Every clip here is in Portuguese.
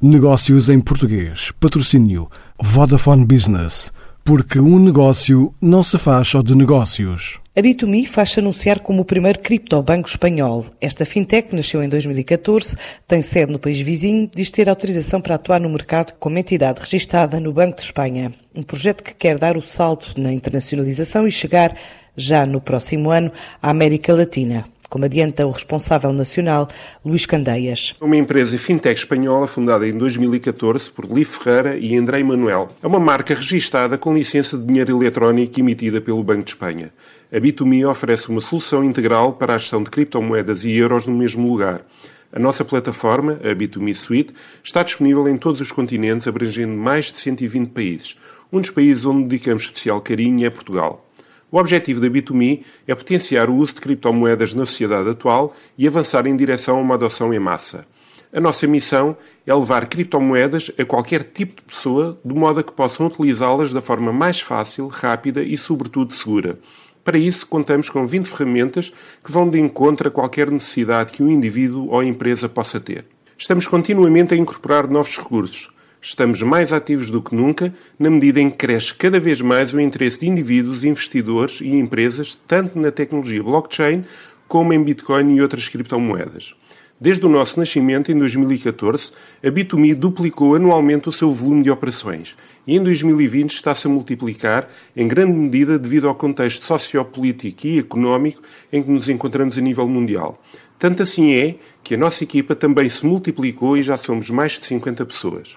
Negócios em português. Patrocínio Vodafone Business. Porque um negócio não se faz só de negócios. A Bitomi faz-se anunciar como o primeiro criptobanco espanhol. Esta fintech nasceu em 2014, tem sede no país vizinho, diz ter autorização para atuar no mercado como entidade registada no Banco de Espanha. Um projeto que quer dar o salto na internacionalização e chegar, já no próximo ano, à América Latina como adianta o responsável nacional, Luís Candeias. Uma empresa fintech espanhola fundada em 2014 por Li Ferreira e André Manuel. É uma marca registada com licença de dinheiro eletrónico emitida pelo Banco de Espanha. A Bitomi oferece uma solução integral para a gestão de criptomoedas e euros no mesmo lugar. A nossa plataforma, a B2Me Suite, está disponível em todos os continentes, abrangendo mais de 120 países. Um dos países onde dedicamos especial carinho é Portugal. O objetivo da B2Me é potenciar o uso de criptomoedas na sociedade atual e avançar em direção a uma adoção em massa. A nossa missão é levar criptomoedas a qualquer tipo de pessoa, de modo a que possam utilizá-las da forma mais fácil, rápida e, sobretudo, segura. Para isso, contamos com 20 ferramentas que vão de encontro a qualquer necessidade que um indivíduo ou empresa possa ter. Estamos continuamente a incorporar novos recursos. Estamos mais ativos do que nunca, na medida em que cresce cada vez mais o interesse de indivíduos, investidores e empresas, tanto na tecnologia blockchain como em Bitcoin e outras criptomoedas. Desde o nosso nascimento, em 2014, a Bitomi duplicou anualmente o seu volume de operações e em 2020 está-se a multiplicar, em grande medida devido ao contexto sociopolítico e económico em que nos encontramos a nível mundial. Tanto assim é que a nossa equipa também se multiplicou e já somos mais de 50 pessoas.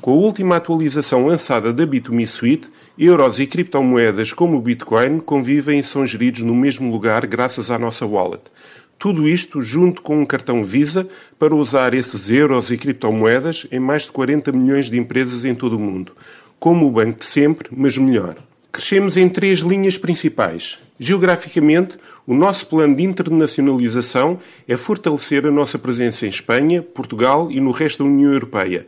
Com a última atualização lançada da Bitomi Suite, euros e criptomoedas como o Bitcoin convivem e são geridos no mesmo lugar graças à nossa wallet. Tudo isto junto com um cartão Visa para usar esses euros e criptomoedas em mais de 40 milhões de empresas em todo o mundo. Como o banco de sempre, mas melhor. Crescemos em três linhas principais. Geograficamente, o nosso plano de internacionalização é fortalecer a nossa presença em Espanha, Portugal e no resto da União Europeia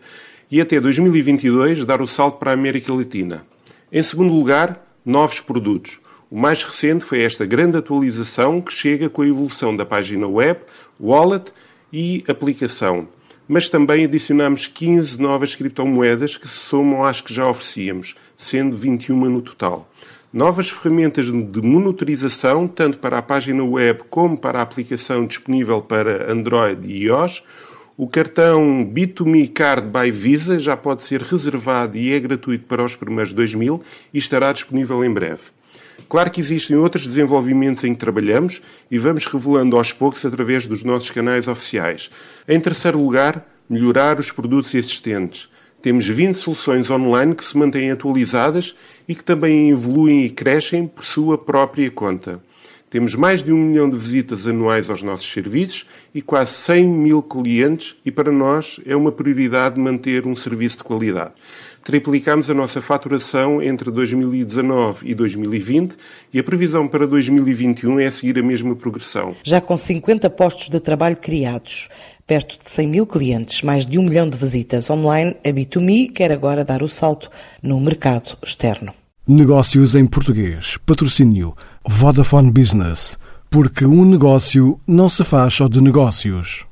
e até 2022 dar o salto para a América Latina. Em segundo lugar, novos produtos. O mais recente foi esta grande atualização que chega com a evolução da página web, wallet e aplicação. Mas também adicionamos 15 novas criptomoedas que se somam às que já oferecíamos, sendo 21 no total. Novas ferramentas de monitorização, tanto para a página web como para a aplicação disponível para Android e iOS, o cartão B2Me Card by Visa já pode ser reservado e é gratuito para os primeiros 2000 e estará disponível em breve. Claro que existem outros desenvolvimentos em que trabalhamos e vamos revelando aos poucos através dos nossos canais oficiais. Em terceiro lugar, melhorar os produtos existentes. Temos 20 soluções online que se mantêm atualizadas e que também evoluem e crescem por sua própria conta. Temos mais de um milhão de visitas anuais aos nossos serviços e quase 100 mil clientes, e para nós é uma prioridade manter um serviço de qualidade. Triplicamos a nossa faturação entre 2019 e 2020 e a previsão para 2021 é seguir a mesma progressão. Já com 50 postos de trabalho criados, perto de 100 mil clientes, mais de um milhão de visitas online, a B2Me quer agora dar o salto no mercado externo. Negócios em português. Patrocínio Vodafone Business. Porque um negócio não se faz só de negócios.